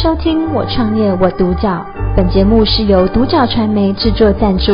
收听我创业我独角，本节目是由独角传媒制作赞助，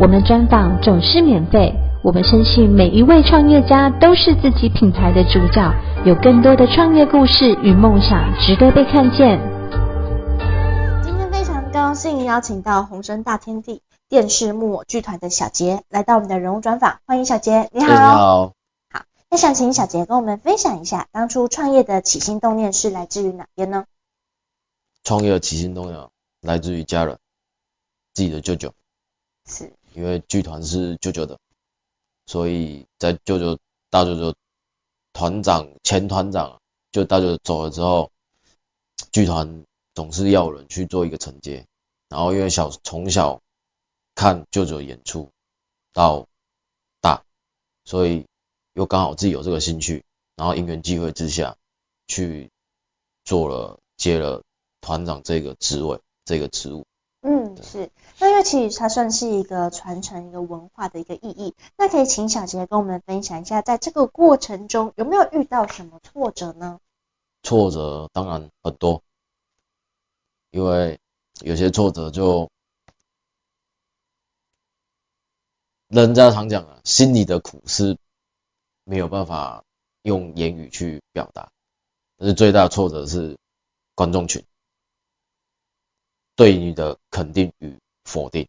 我们专访总是免费。我们相信每一位创业家都是自己品牌的主角，有更多的创业故事与梦想值得被看见。今天非常高兴邀请到红声大天地电视木偶剧团的小杰来到我们的人物专访，欢迎小杰，你好。你好。好，那想请小杰跟我们分享一下，当初创业的起心动念是来自于哪边呢？创业的起心动念来自于家人，自己的舅舅，是因为剧团是舅舅的，所以在舅舅大舅舅团长前团长就大舅舅走了之后，剧团总是要有人去做一个承接，然后因为小从小看舅舅演出到大，所以又刚好自己有这个兴趣，然后因缘际会之下去做了接了。团长这个职位，这个职务，嗯，是。那因为其实它算是一个传承一个文化的一个意义。那可以请小杰跟我们分享一下，在这个过程中有没有遇到什么挫折呢？挫折当然很多，因为有些挫折就，人家常讲啊，心里的苦是没有办法用言语去表达，但是最大的挫折是观众群。对你的肯定与否定，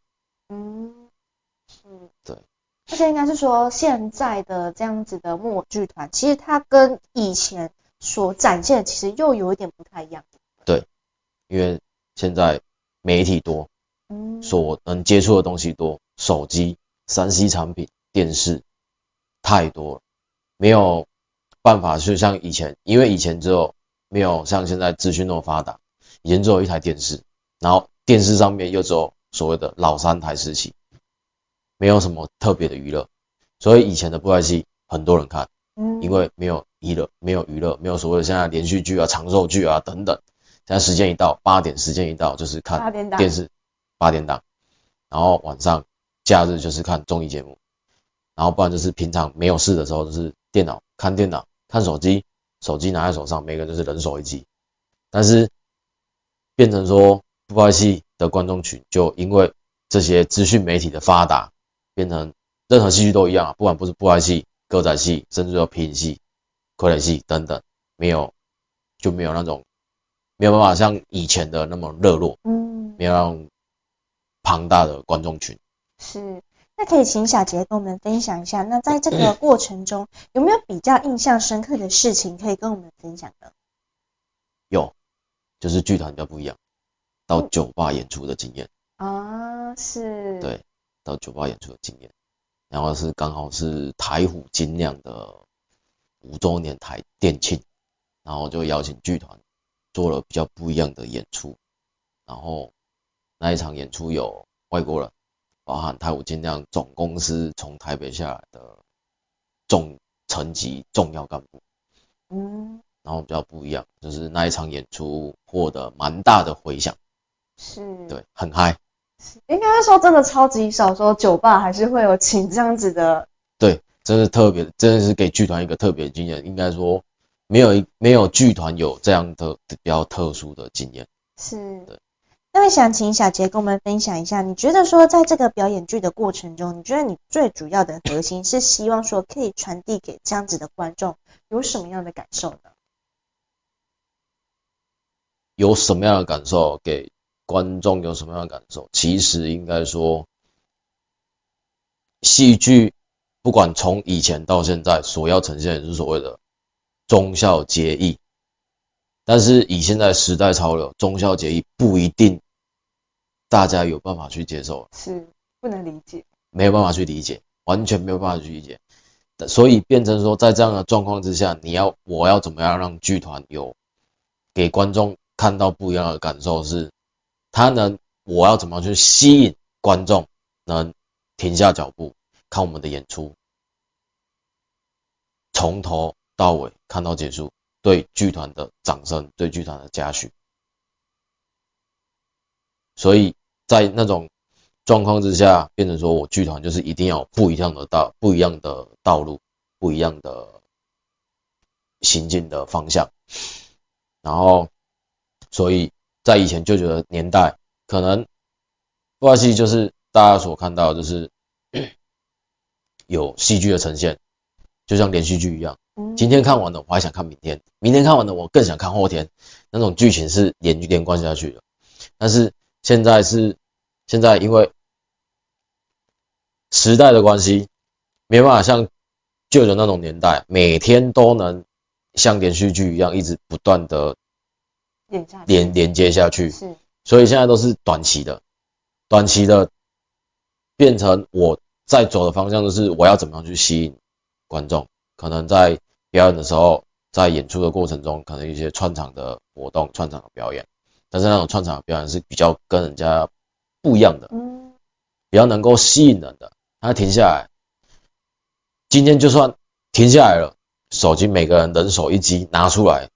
嗯，是，对，而且应该是说，现在的这样子的木偶剧团，其实它跟以前所展现的其实又有一点不太一样。对，因为现在媒体多，嗯，所能接触的东西多，手机、三 C 产品、电视太多了，没有办法去像以前，因为以前只有没有像现在资讯那么发达，以前只有一台电视。然后电视上面又只有所谓的老三台时期，没有什么特别的娱乐，所以以前的布袋戏很多人看，嗯，因为没有娱乐，没有娱乐，没有所谓的现在连续剧啊、长寿剧啊等等。现在时间一到，八点时间一到就是看电视，八点档，然后晚上假日就是看综艺节目，然后不然就是平常没有事的时候就是电脑看电脑、看手机，手机拿在手上，每个人就是人手一机，但是变成说。布袋戏的观众群就因为这些资讯媒体的发达，变成任何戏剧都一样啊，不管不是布袋戏、歌仔戏，甚至说皮影戏、傀儡戏等等，没有就没有那种没有办法像以前的那么热络，嗯，没有那种庞大的观众群。是，那可以请小杰跟我们分享一下，那在这个过程中有没有比较印象深刻的事情可以跟我们分享的？有，就是剧团比较不一样。到酒吧演出的经验啊，是，对，到酒吧演出的经验，然后是刚好是台虎精酿的五周年台店庆，然后就邀请剧团做了比较不一样的演出，然后那一场演出有外国人，包含台虎精酿总公司从台北下来的重层级重要干部，嗯，然后比较不一样，就是那一场演出获得蛮大的回响。是，对，很嗨。应该说真的超级少，说酒吧还是会有请这样子的。对，真的特别，真的是给剧团一个特别的经验。应该说没有一没有剧团有这样的比较特殊的经验。是，对。那么想请小杰跟我们分享一下，你觉得说在这个表演剧的过程中，你觉得你最主要的核心是希望说可以传递给这样子的观众有什么样的感受呢？有什么样的感受给？观众有什么样的感受？其实应该说，戏剧不管从以前到现在，所要呈现的是所谓的忠孝节义。但是以现在时代潮流，忠孝节义不一定大家有办法去接受，是不能理解，没有办法去理解，完全没有办法去理解。所以变成说，在这样的状况之下，你要我要怎么样让剧团有给观众看到不一样的感受是？他能，我要怎么去吸引观众能停下脚步看我们的演出，从头到尾看到结束，对剧团的掌声，对剧团的嘉许。所以在那种状况之下，变成说我剧团就是一定要不一样的道，不一样的道路，不一样的行进的方向，然后所以。在以前就觉得年代，可能布袋戏就是大家所看到的就是有戏剧的呈现，就像连续剧一样。今天看完了，我还想看明天；明天看完了，我更想看后天。那种剧情是连连贯下去的。但是现在是现在，因为时代的关系，没办法像旧的那种年代，每天都能像连续剧一样一直不断的连连接下去。是，所以现在都是短期的，短期的变成我在走的方向就是我要怎么样去吸引观众，可能在。表演的时候，在演出的过程中，可能一些串场的活动、串场的表演，但是那种串场的表演是比较跟人家不一样的，嗯，比较能够吸引人的。他停下来，今天就算停下来了，手机每个人人手一机拿出来，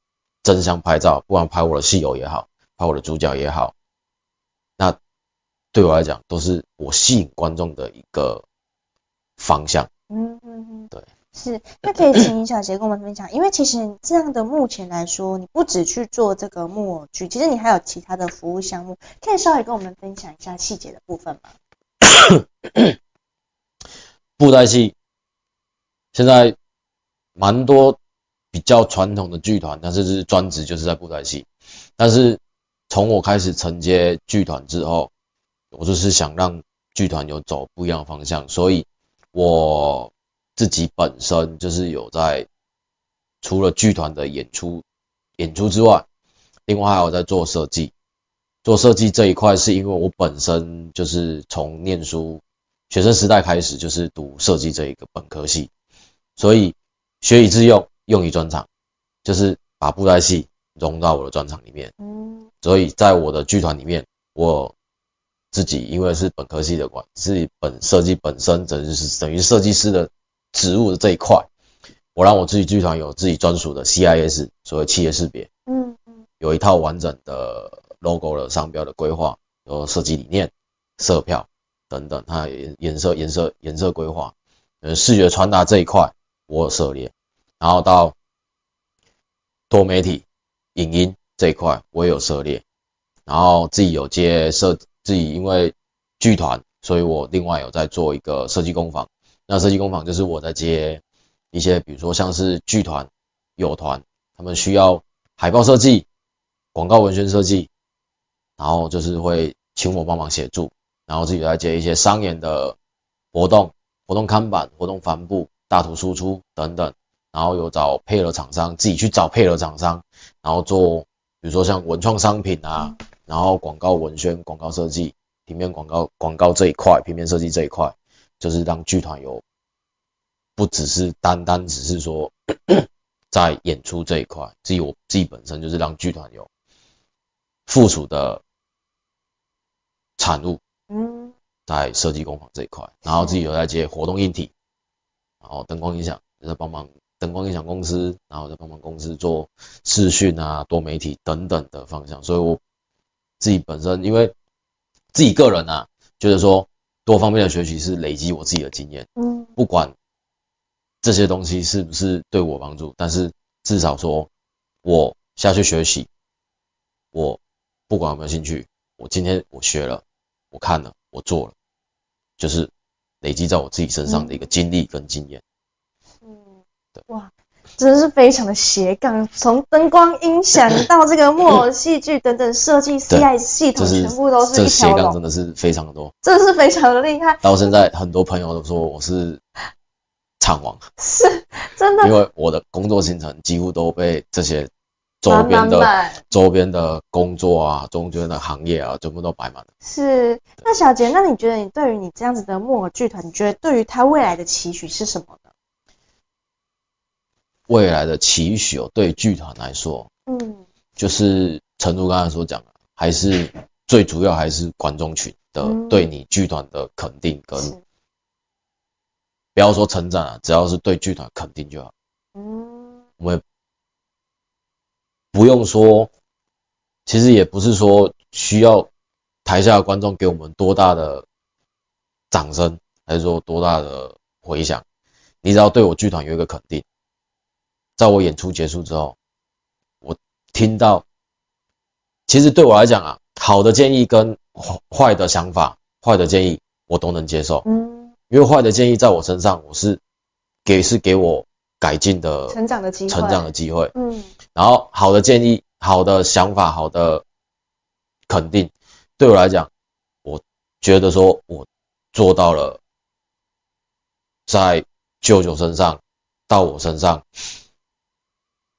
争相拍照，不管拍我的戏友也好，拍我的主角也好，那对我来讲都是我吸引观众的一个方向。嗯嗯嗯，对。是，那可以请小杰跟我们分享，因为其实这样的目前来说，你不只去做这个木偶剧，其实你还有其他的服务项目，可以稍微跟我们分享一下细节的部分吗？布袋戏现在蛮多比较传统的剧团，但是是专职就是在布袋戏，但是从我开始承接剧团之后，我就是想让剧团有走不一样的方向，所以我。自己本身就是有在除了剧团的演出演出之外，另外还有在做设计。做设计这一块是因为我本身就是从念书学生时代开始就是读设计这一个本科系，所以学以致用，用于专场，就是把布袋戏融到我的专场里面。嗯，所以在我的剧团里面，我自己因为是本科系的关，自己本设计本身等于是等于设计师的。职务的这一块，我让我自己剧团有自己专属的 CIS，所谓企业识别，嗯嗯，有一套完整的 logo 的商标的规划，有设计理念、色票等等，它颜色、颜色、颜色规划，呃，视觉传达这一块我有涉猎，然后到多媒体、影音这一块我也有涉猎，然后自己有接设，自己因为剧团，所以我另外有在做一个设计工坊。那设计工坊就是我在接一些，比如说像是剧团、友团，他们需要海报设计、广告文宣设计，然后就是会请我帮忙协助，然后自己来接一些商演的活动、活动看板、活动帆布、大图输出等等，然后有找配合厂商，自己去找配合厂商，然后做比如说像文创商品啊，然后广告文宣、广告设计、平面广告、广告这一块、平面设计这一块。就是让剧团有，不只是单单只是说 在演出这一块，自己我自己本身就是让剧团有附属的产物，嗯，在设计工坊这一块，然后自己有在接活动硬体，然后灯光音响在帮忙灯光音响公司，然后再帮忙公司做视讯啊、多媒体等等的方向，所以我自己本身因为自己个人啊，觉得说。多方面的学习是累积我自己的经验，嗯，不管这些东西是不是对我帮助，但是至少说我下去学习，我不管有没有兴趣，我今天我学了，我看了，我做了，就是累积在我自己身上的一个经历跟经验。哇。真的是非常的斜杠，从灯光音响到这个木偶戏剧等等设计 CIS 系统，全部都是一条龙。这斜杠真的是非常的多，真的是非常的厉害。到现在，很多朋友都说我是场王，是真的，因为我的工作行程几乎都被这些周边的周边的工作啊、中间的行业啊，全部都摆满了。是，那小杰，那你觉得你对于你这样子的木偶剧团，你觉得对于他未来的期许是什么呢？未来的期许，对剧团来说，嗯，就是陈如刚才所讲的，还是最主要还是观众群的对你剧团的肯定跟，不要说成长啊，只要是对剧团肯定就好。嗯，我们不用说，其实也不是说需要台下的观众给我们多大的掌声，还是说多大的回响，你只要对我剧团有一个肯定。在我演出结束之后，我听到其实对我来讲啊，好的建议跟坏的想法、坏的建议我都能接受。嗯，因为坏的建议在我身上，我是给是给我改进的成长的机会，成长的机会。嗯，然后好的建议、好的想法、好的肯定，对我来讲，我觉得说我做到了，在舅舅身上到我身上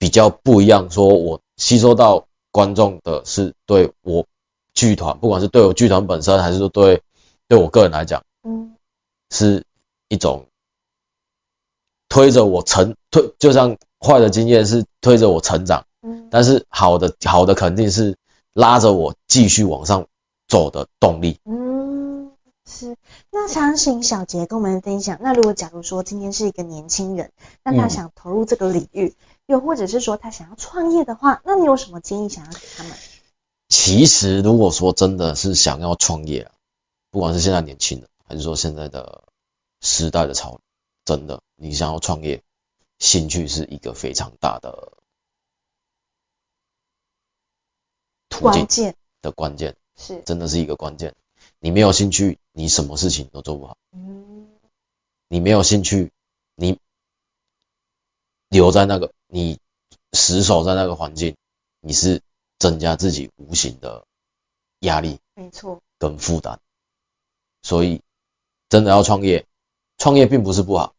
比较不一样，说我吸收到。观众的是对我剧团，不管是对我剧团本身，还是说对对我个人来讲，嗯，是一种推着我成推，就像坏的经验是推着我成长，嗯，但是好的好的肯定是拉着我继续往上走的动力，嗯，是。那想请小杰跟我们分享，那如果假如说今天是一个年轻人，那他想投入这个领域。嗯又或者是说他想要创业的话，那你有什么建议想要给他们？其实如果说真的是想要创业啊，不管是现在年轻人，还是说现在的时代的潮流，真的你想要创业，兴趣是一个非常大的途径的关键，是真的是一个关键。你没有兴趣，你什么事情都做不好。嗯，你没有兴趣，你留在那个。你死守在那个环境，你是增加自己无形的压力，没错，跟负担。所以真的要创业，创业并不是不好，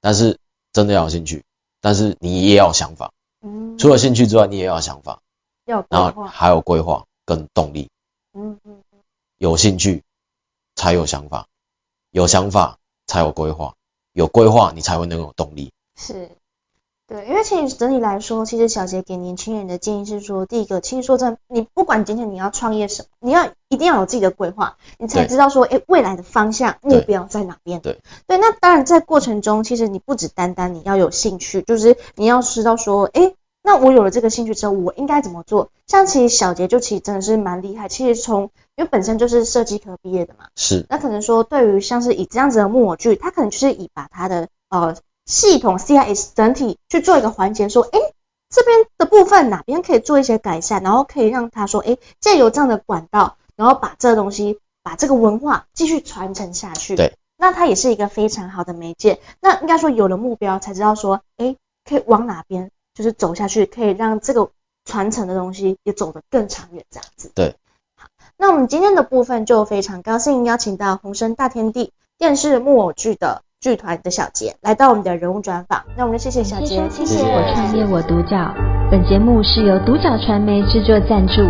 但是真的要有兴趣，但是你也要有想法。嗯，除了兴趣之外，你也要有想法，要然后还有规划跟动力。嗯嗯，有兴趣才有想法，有想法才有规划，有规划你才会能有动力。是。对，因为其实整体来说，其实小杰给年轻人的建议是说，第一个，其实说真的，你不管今天你要创业什么，你要一定要有自己的规划，你才知道说，哎，未来的方向目标在哪边。对，对，那当然在过程中，其实你不只单单你要有兴趣，就是你要知道说，哎，那我有了这个兴趣之后，我应该怎么做？像其实小杰就其实真的是蛮厉害，其实从因为本身就是设计科毕业的嘛，是，那可能说对于像是以这样子的木偶剧，他可能就是以把他的呃。系统 CIS 整体去做一个环节，说，哎，这边的部分哪边可以做一些改善，然后可以让他说，哎，借由这样的管道，然后把这东西，把这个文化继续传承下去。对，那它也是一个非常好的媒介。那应该说有了目标，才知道说，哎，可以往哪边就是走下去，可以让这个传承的东西也走得更长远，这样子。对，好，那我们今天的部分就非常高兴邀请到红生大天地电视木偶剧的。剧团的小杰来到我们的人物专访，那我们谢谢小杰，谢谢。我创业我独角，本节目是由独角传媒制作赞助，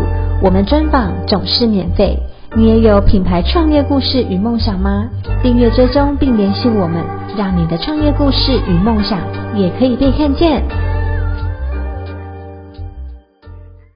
我们专访总是免费。你也有品牌创业故事与梦想吗？订阅追踪并联系我们，让你的创业故事与梦想也可以被看见。